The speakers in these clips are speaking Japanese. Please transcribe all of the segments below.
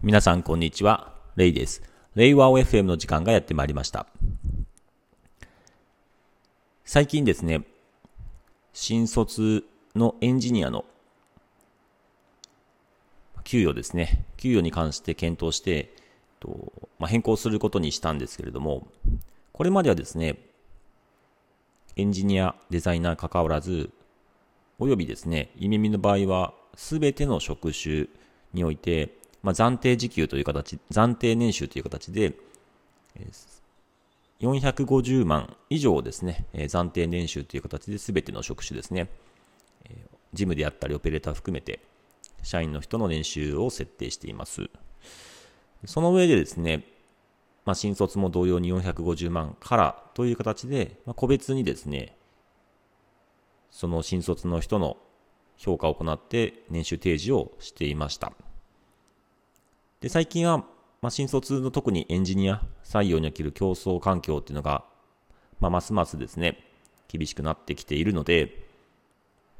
皆さんこんにちは。レイです。レイワオ FM の時間がやってまいりました。最近ですね、新卒のエンジニアの給与ですね、給与に関して検討して、とまあ、変更することにしたんですけれども、これまではですね、エンジニア、デザイナー関わらず、およびですね、イメミの場合は、すべての職種において、まあ、暫定時給という形、暫定年収という形で、450万以上ですね、暫定年収という形で全ての職種ですね、事務であったりオペレーター含めて、社員の人の年収を設定しています。その上でですね、まあ、新卒も同様に450万からという形で、まあ、個別にですね、その新卒の人の評価を行って年収提示をしていました。で、最近は、まあ、新卒の特にエンジニア採用における競争環境っていうのが、まあ、ますますですね、厳しくなってきているので、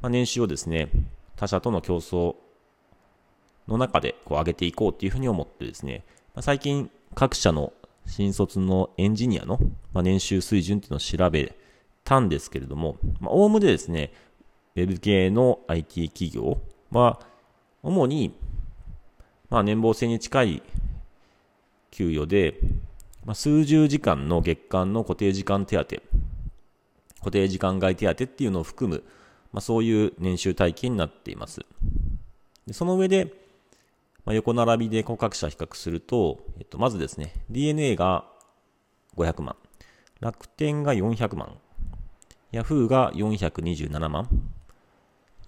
まあ、年収をですね、他社との競争の中でこう上げていこうっていうふうに思ってですね、まあ、最近各社の新卒のエンジニアの、まあ、年収水準っていうのを調べたんですけれども、まあ、おおむねですね、ウェブ系の IT 企業は、主に、まあ、年俸制に近い給与で、まあ、数十時間の月間の固定時間手当、固定時間外手当っていうのを含む、まあ、そういう年収体系になっています。でその上で、まあ、横並びで各社比較すると、えっと、まずですね、DNA が500万、楽天が400万、Yahoo が427万、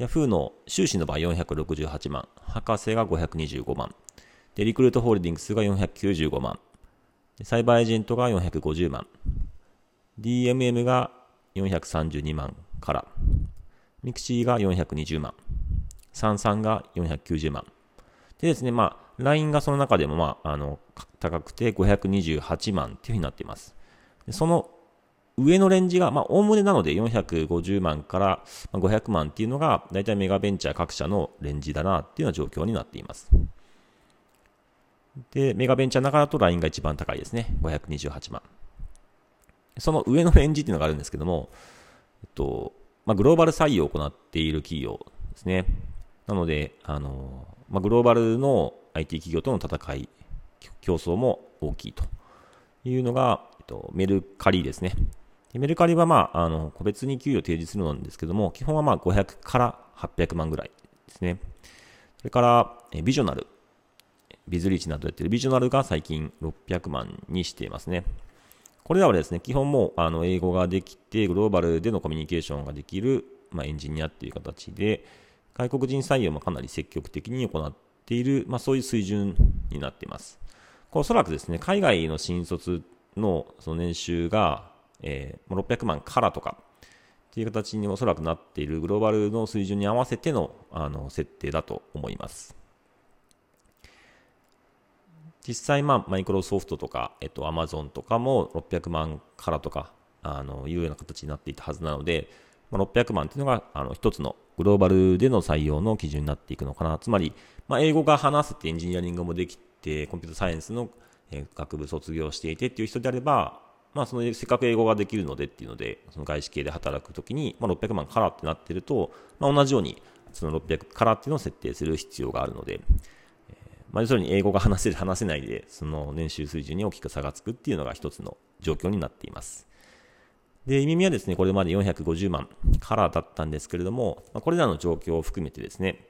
Yahoo の収支の場合468万、博士が525万、で、リクルートホールディングスが495万、サイバーエージェントが450万、DMM が432万から、 mixi が420万、 Sansan が490万、でですね、まあ、LINE がその中でも、まあ、あの、高くて528万っていうふうになっています。でその上のレンジが、まあ、おおむねなので450万から500万っていうのが、大体メガベンチャー各社のレンジだなっていうような状況になっています。で、メガベンチャーの中だと LINE が一番高いですね。528万。その上のレンジっていうのがあるんですけども、えっと、まあ、グローバル採用を行っている企業ですね。なので、あの、まあ、グローバルの IT 企業との戦い、競争も大きいというのが、えっと、メルカリですね。メルカリは、まあ、あの個別に給与を提示するのなんですけども、基本はまあ500から800万ぐらいですね。それから、えビジョナル、ビズリーチなどやってるビジョナルが最近600万にしていますね。これらはですね、基本もあの英語ができて、グローバルでのコミュニケーションができる、まあ、エンジニアっていう形で、外国人採用もかなり積極的に行っている、まあ、そういう水準になっています。おそらくですね、海外の新卒のその年収が、えー、600万からとかっていう形におそらくなっているグローバルの水準に合わせてのあの設定だと思います。実際、まあ、マイクロソフトとか、えっと、アマゾンとかも600万からとか、あの、いうような形になっていたはずなので、まあ、600万っていうのが、あの、一つのグローバルでの採用の基準になっていくのかな。つまり、まあ、英語が話せてエンジニアリングもできて、コンピュータサイエンスの学部卒業していてっていう人であれば、まあ、そのせっかく英語ができるのでっていうので、その外資系で働くときに、まあ、600万からってなってると、まあ、同じように、その600からっていうのを設定する必要があるので、えー、まあ、要するに英語が話せる、話せないで、その年収水準に大きく差がつくっていうのが一つの状況になっています。で、意味はですね、これまで450万からだったんですけれども、まあ、これらの状況を含めてですね、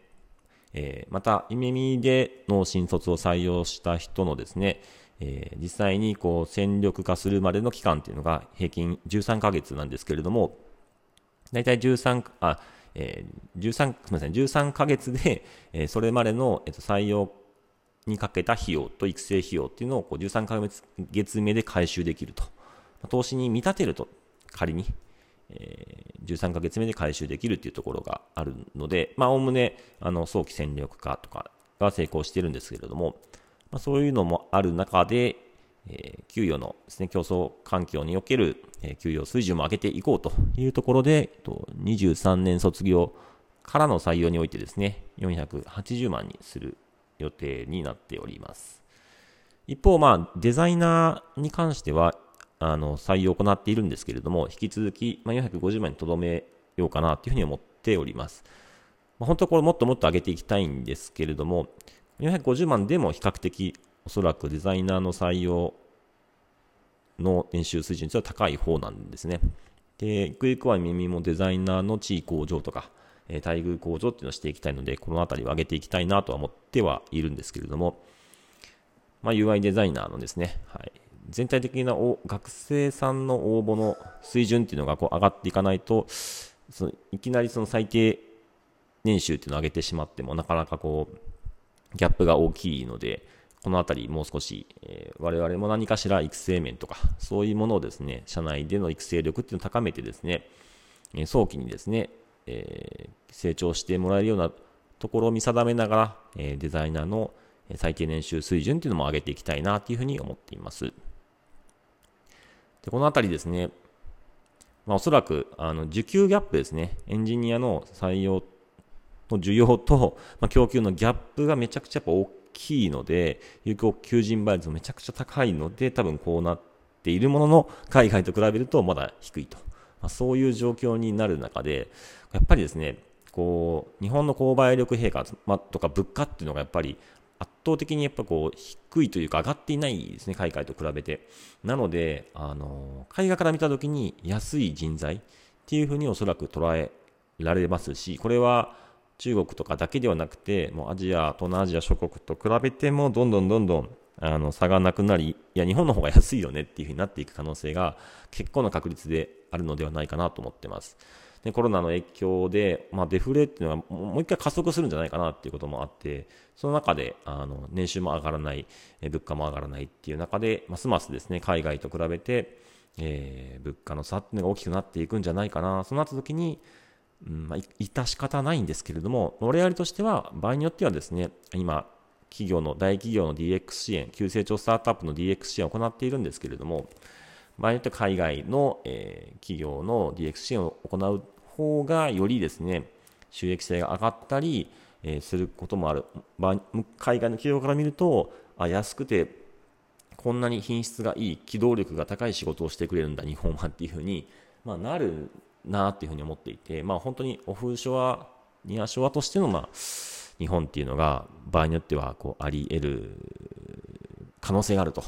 えー、また、イメミでの新卒を採用した人のですね、えー、実際にこう戦力化するまでの期間っていうのが平均13ヶ月なんですけれども、大体13、あ、えー、13、すみません、13ヶ月で、えー、それまでの、えー、と採用にかけた費用と育成費用っていうのをこう13ヶ月目で回収できると。投資に見立てると、仮に、えー、13ヶ月目で回収できるっていうところがあるので、まあ、おおむね、あの、早期戦力化とかが成功しているんですけれども、まあ、そういうのもある中で、えー、給与のですね、競争環境における、えー、給与水準も上げていこうというところで、と23年卒業からの採用においてですね、480万にする予定になっております。一方、まあ、デザイナーに関しては、あの、採用を行っているんですけれども、引き続き、まあ、450万にとどめようかなというふうに思っております。まあ、本当はこれもっともっと上げていきたいんですけれども、450万でも比較的おそらくデザイナーの採用の年収水準というのは高い方なんですね。で、ゆくゆくは耳もデザイナーの地位向上とか、え、待遇向上っていうのをしていきたいので、このあたりを上げていきたいなとは思ってはいるんですけれども、まあ、UI デザイナーのですね、はい、全体的な学生さんの応募の水準っていうのがこう上がっていかないと、そのいきなりその最低年収っていうのを上げてしまっても、なかなかこう、ギャップが大きいので、このあたりもう少し、えー、我々も何かしら育成面とか、そういうものをですね、社内での育成力っていうのを高めてですね、えー、早期にですね、えー、成長してもらえるようなところを見定めながら、えデザイナーの最低年収水準っていうのも上げていきたいなというふうに思っています。でこのあたりですね、まあ、おそらくあの需給ギャップですね、エンジニアの採用の需要と、まあ、供給のギャップがめちゃくちゃやっぱ大きいので、有効求人倍率もめちゃくちゃ高いので、多分こうなっているものの、海外と比べるとまだ低いと。まあ、そういう状況になる中で、やっぱりですね、こう、日本の購買力陛下、ま、とか物価っていうのがやっぱり圧倒的にやっぱこう低いというか上がっていないですね、海外と比べて。なので、あの、海外から見たときに安い人材っていうふうにおそらく捉えられますし、これは中国とかだけではなくて、もうアジア、東南アジア諸国と比べても、どんどんどんどんあの差がなくなり、いや、日本の方が安いよねっていうふうになっていく可能性が結構な確率であるのではないかなと思ってます。でコロナの影響で、まあ、デフレっていうのはもう一回加速するんじゃないかなっていうこともあって、その中であの年収も上がらない、物価も上がらないっていう中で、ますますですね、海外と比べて、えー、物価の差っていうのが大きくなっていくんじゃないかな。そうなった時に、うんまあ、致し方ないんですけれども、我々としては、場合によってはですね、今、企業の、大企業の DX 支援、急成長スタートアップの DX 支援を行っているんですけれども、場合によっては海外の、えー、企業の DX 支援を行う方が、よりですね、収益性が上がったり、えー、することもある。場海外の企業から見ると、あ安くて、こんなに品質がいい、機動力が高い仕事をしてくれるんだ、日本はっていうふうに、まあ、なるなっていうふうに思っていて、まあ、本当にオフショア、ニアショアとしての、まあ、日本っていうのが場合によってはこうあり得る可能性があると。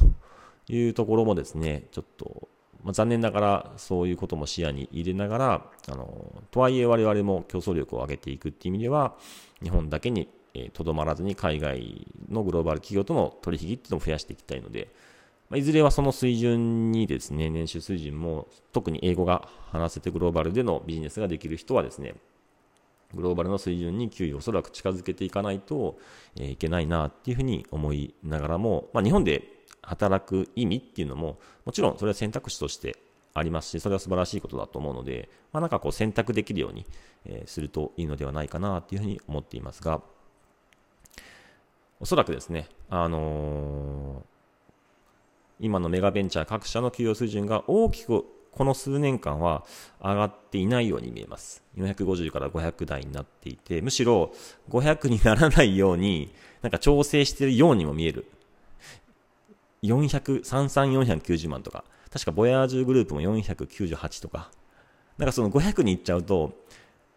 いうところもですね、ちょっと、まあ、残念ながらそういうことも視野に入れながら、あのとはいえ我々も競争力を上げていくっていう意味では、日本だけにとどまらずに海外のグローバル企業との取引っていうのを増やしていきたいので、ま、いずれはその水準にですね、年収水準も、特に英語が話せてグローバルでのビジネスができる人はですね、グローバルの水準に給与をおそらく近づけていかないと、え、いけないなっていうふうに思いながらも、まあ、日本で働く意味っていうのも、もちろんそれは選択肢としてありますし、それは素晴らしいことだと思うので、まあ、なんかこう選択できるように、え、するといいのではないかなっていうふうに思っていますが、おそらくですね、あのー、今のメガベンチャー各社の給与水準が大きくこの数年間は上がっていないように見えます。450から500台になっていて、むしろ500にならないように、なんか調整しているようにも見える。400、33490万とか、確かボヤージュグループも498とか、なんかその500に行っちゃうと、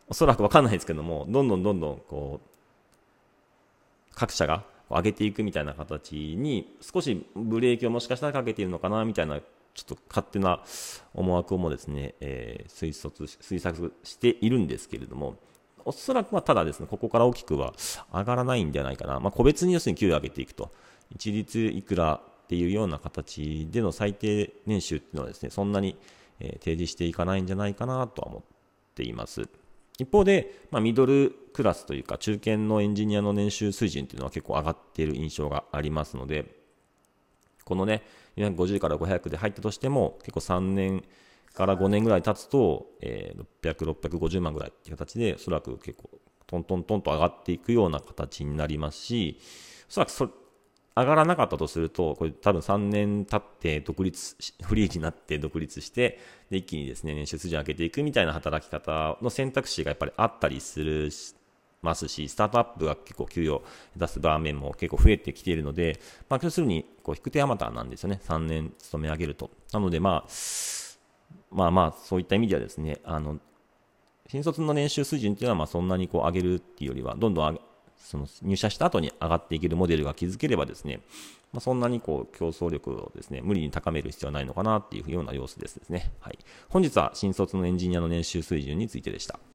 おそらくわかんないですけども、どんどんどんどんこう、各社が上げていくみたいな形に少しブレーキをもしかしたらかけているのかなみたいなちょっと勝手な思惑もですね、えー、推測推測しているんですけれども、おそらくはただですね、ここから大きくは上がらないんじゃないかな。まあ、個別に要するに給与を上げていくと。一律いくらっていうような形での最低年収っていうのはですね、そんなに、え提示していかないんじゃないかなとは思っています。一方で、まあ、ミドルクラスというか中堅のエンジニアの年収水準っていうのは結構上がっている印象がありますので、このね、450から500で入ったとしても、結構3年から5年ぐらい経つと、えー、600、650万ぐらいっていう形で、おそらく結構トントントンと上がっていくような形になりますし、おそらくそ上がらなかったとすると、これ多分3年経って独立、フリーになって独立して、で、一気にですね、年収水準上げていくみたいな働き方の選択肢がやっぱりあったりするますし、スタートアップが結構給与出す場面も結構増えてきているので、まあ、要するに、こう、引く手あまたなんですよね。3年勤め上げると。なので、まあ、まあまあ、そういった意味ではですね、あの、新卒の年収水準っていうのは、まあ、そんなにこう上げるっていうよりは、どんどんその入社した後に上がっていけるモデルが築ければですね、まあ、そんなにこう競争力をですね、無理に高める必要はないのかなっていうような様子ですね。はい。本日は新卒のエンジニアの年収水準についてでした。